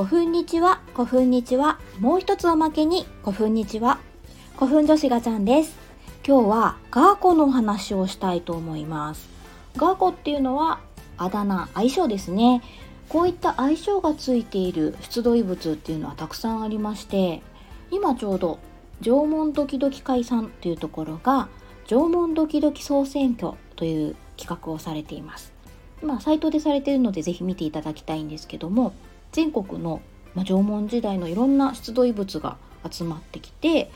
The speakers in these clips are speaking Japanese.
古墳日は古墳日はもう一つおまけに古墳日は古墳女子がちゃんです。今日はガーコのお話をしたいと思います。ガーコっていうのはあだ名相性ですね。こういった相性がついている出土遺物っていうのはたくさんありまして今ちょうど縄文ドキドキ会さんというところが縄文ドキドキ総選挙という企画をされています。まあサイトでされているのでぜひ見ていただきたいんですけども全国の、ま、縄文時代のいろんな出土遺物が集まってきて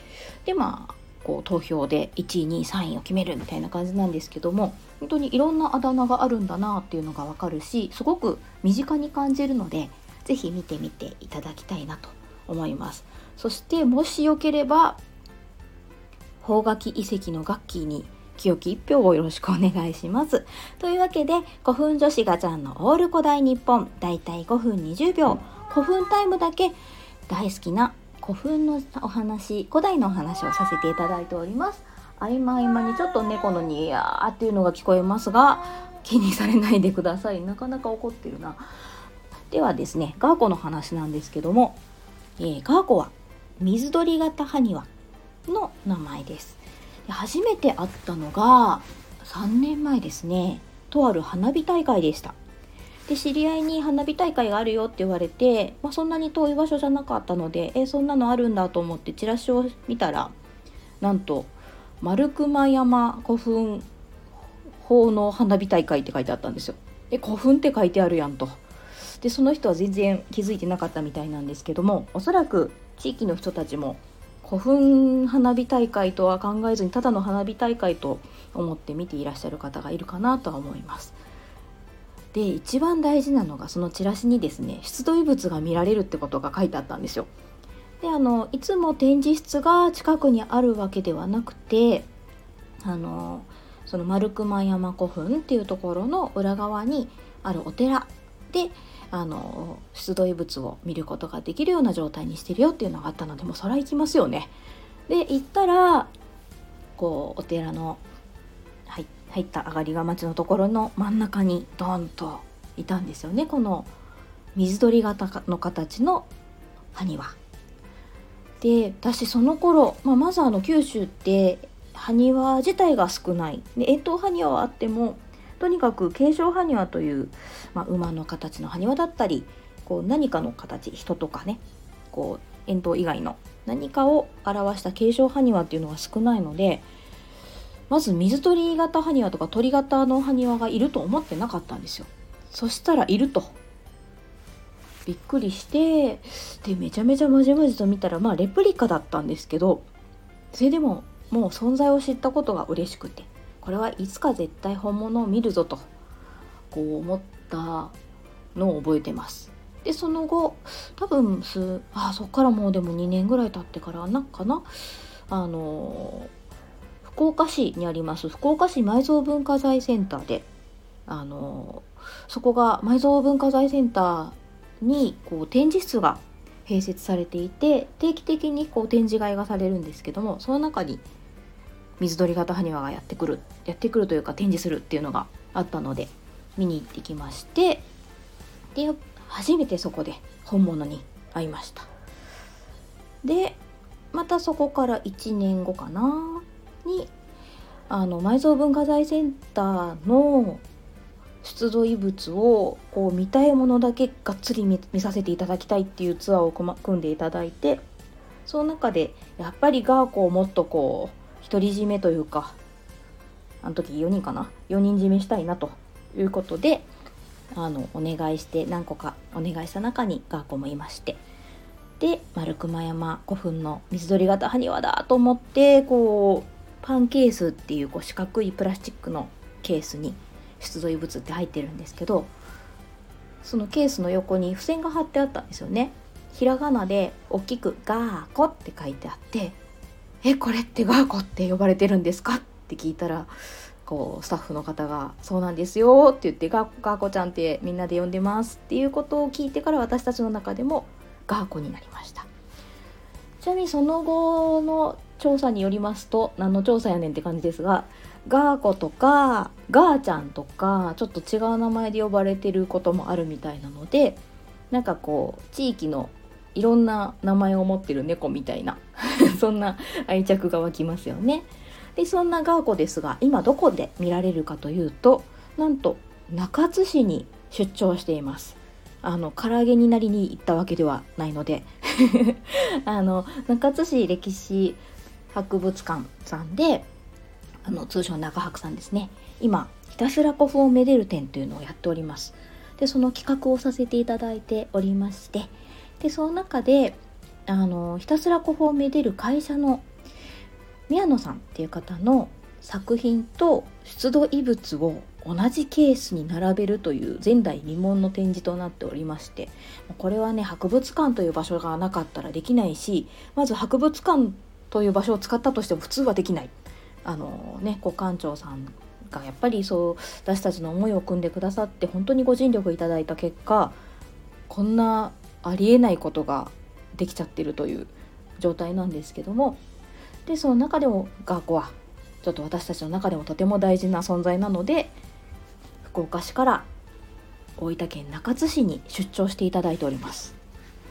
でまあこう投票で1位2位3位を決めるみたいな感じなんですけども本当にいろんなあだ名があるんだなっていうのがわかるしすごく身近に感じるので是非見てみていただきたいなと思います。そしてもしよければ邦楽遺跡の楽器に清き一票をよろしくお願いします。というわけで、5分女子ガチャンのオール古代日本、だいたい5分20秒、5分タイムだけ大好きな古墳のお話、古代のお話をさせていただいております。合間合間にちょっと猫のニヤーっていうのが聞こえますが、気にされないでください。なかなか怒ってるな。ではですね、ガーコの話なんですけども、えー、ガーコは水鳥型埴輪の名前です。初めて会ったのが3年前ですねとある花火大会でしたで知り合いに花火大会があるよって言われて、まあ、そんなに遠い場所じゃなかったのでえそんなのあるんだと思ってチラシを見たらなんと丸熊山古墳法の花火大会って書いてあったんですよ。で古墳って書いてあるやんと。でその人は全然気づいてなかったみたいなんですけどもおそらく地域の人たちも古墳花火大会とは考えずにただの花火大会と思って見ていらっしゃる方がいるかなとは思います。で一番大事なのがそのチラシにですね出土遺物が見られるってことが書いてあったんですよ。であのいつも展示室が近くにあるわけではなくてあのその丸熊山古墳っていうところの裏側にあるお寺であの出土遺物を見ることができるような状態にしてるよっていうのがあったのでもうそら行きますよね。で行ったらこうお寺の入入った上がりが町のところの真ん中にドンといたんですよねこの水鳥型の形の埴輪。で私その頃、まあ、まずあの九州って埴輪自体が少ないで遠投埴輪はあってもとにかく継承埴輪という、まあ、馬の形の埴輪だったりこう何かの形人とかねこう円筒以外の何かを表した継承埴輪っていうのが少ないのでまず水鳥型埴輪とか鳥型の埴輪がいると思ってなかったんですよ。そしたらいると。びっくりしてでめちゃめちゃまじまじと見たらまあレプリカだったんですけどそれでももう存在を知ったことが嬉しくて。これはいつか絶対本物を見るぞとこう思ったのを覚えてます。でその後多分すあそっからもうでも2年ぐらい経ってからなかなあの福岡市にあります福岡市埋蔵文化財センターであのそこが埋蔵文化財センターにこう展示室が併設されていて定期的にこう展示会がされるんですけどもその中に水鳥型埴輪がやってくるやってくるというか展示するっていうのがあったので見に行ってきましてで初めてそこで本物に会いました。でまたそこから1年後かなにあの埋蔵文化財センターの出土遺物をこう見たいものだけがっつり見させていただきたいっていうツアーを組んでいただいてその中でやっぱりガーコをもっとこう独り占めというかあの時4人かな？4人占めしたいなと。いうことであのお願いして何個かお願いした中にガーコもいまして。で丸熊山古墳の水鳥型埴輪だと思ってこうパンケースっていうこう四角いプラスチックのケースに出土遺物って入ってるんですけどそのケースの横に付箋が貼ってあったんですよね。ひらがなで大きく「ガーコ」って書いてあってえこれってガーコって呼ばれてるんですか?」って聞いたらこうスタッフの方が「そうなんですよ」って言ってガ「ガーコちゃんってみんなで呼んでます」っていうことを聞いてから私たちの中でもガーコになりましたちなみにその後の調査によりますと何の調査やねんって感じですがガーコとかガーちゃんとかちょっと違う名前で呼ばれてることもあるみたいなのでなんかこう地域のいろんな名前を持ってる猫みたいな そんな愛着が湧きますよね。でそんなガーコですが今どこで見られるかというとなんと中津市に出張しています。あの唐揚げになりに行ったわけではないので あの中津市歴史博物館さんであの通称中博さんですね今ひたすら古墳をめでる展というのをやっておりますでその企画をさせていただいておりましてでその中であのひたすら古墳をめでる会社の宮野さんっていう方の作品と出土遺物を同じケースに並べるという前代未聞の展示となっておりましてこれはね博物館という場所がなかったらできないしまず博物館という場所を使ったとしても普通はできない。あのねご館長さんがやっぱりそう私たちの思いを組んでくださって本当にご尽力いただいた結果こんなありえないことができちゃってるという状態なんですけども。でその中でも学校はちょっと私たちの中でもとても大事な存在なので福岡市から大分県中津市に出張していただいております。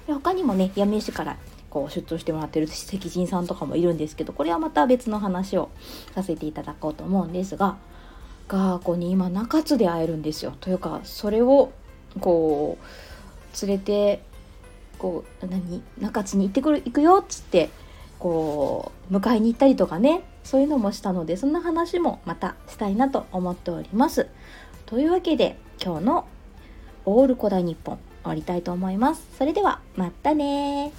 で他にもね八女市からこう出張してもらってる石人さんとかもいるんですけどこれはまた別の話をさせていただこうと思うんですがガーコに今中津で会えるんですよ。というかそれをこう連れてこう何？中津に行ってくる行くよっつってこう迎えに行ったりとかねそういうのもしたのでそんな話もまたしたいなと思っております。というわけで今日の「オール古代日本」終わりたいと思います。それではまたね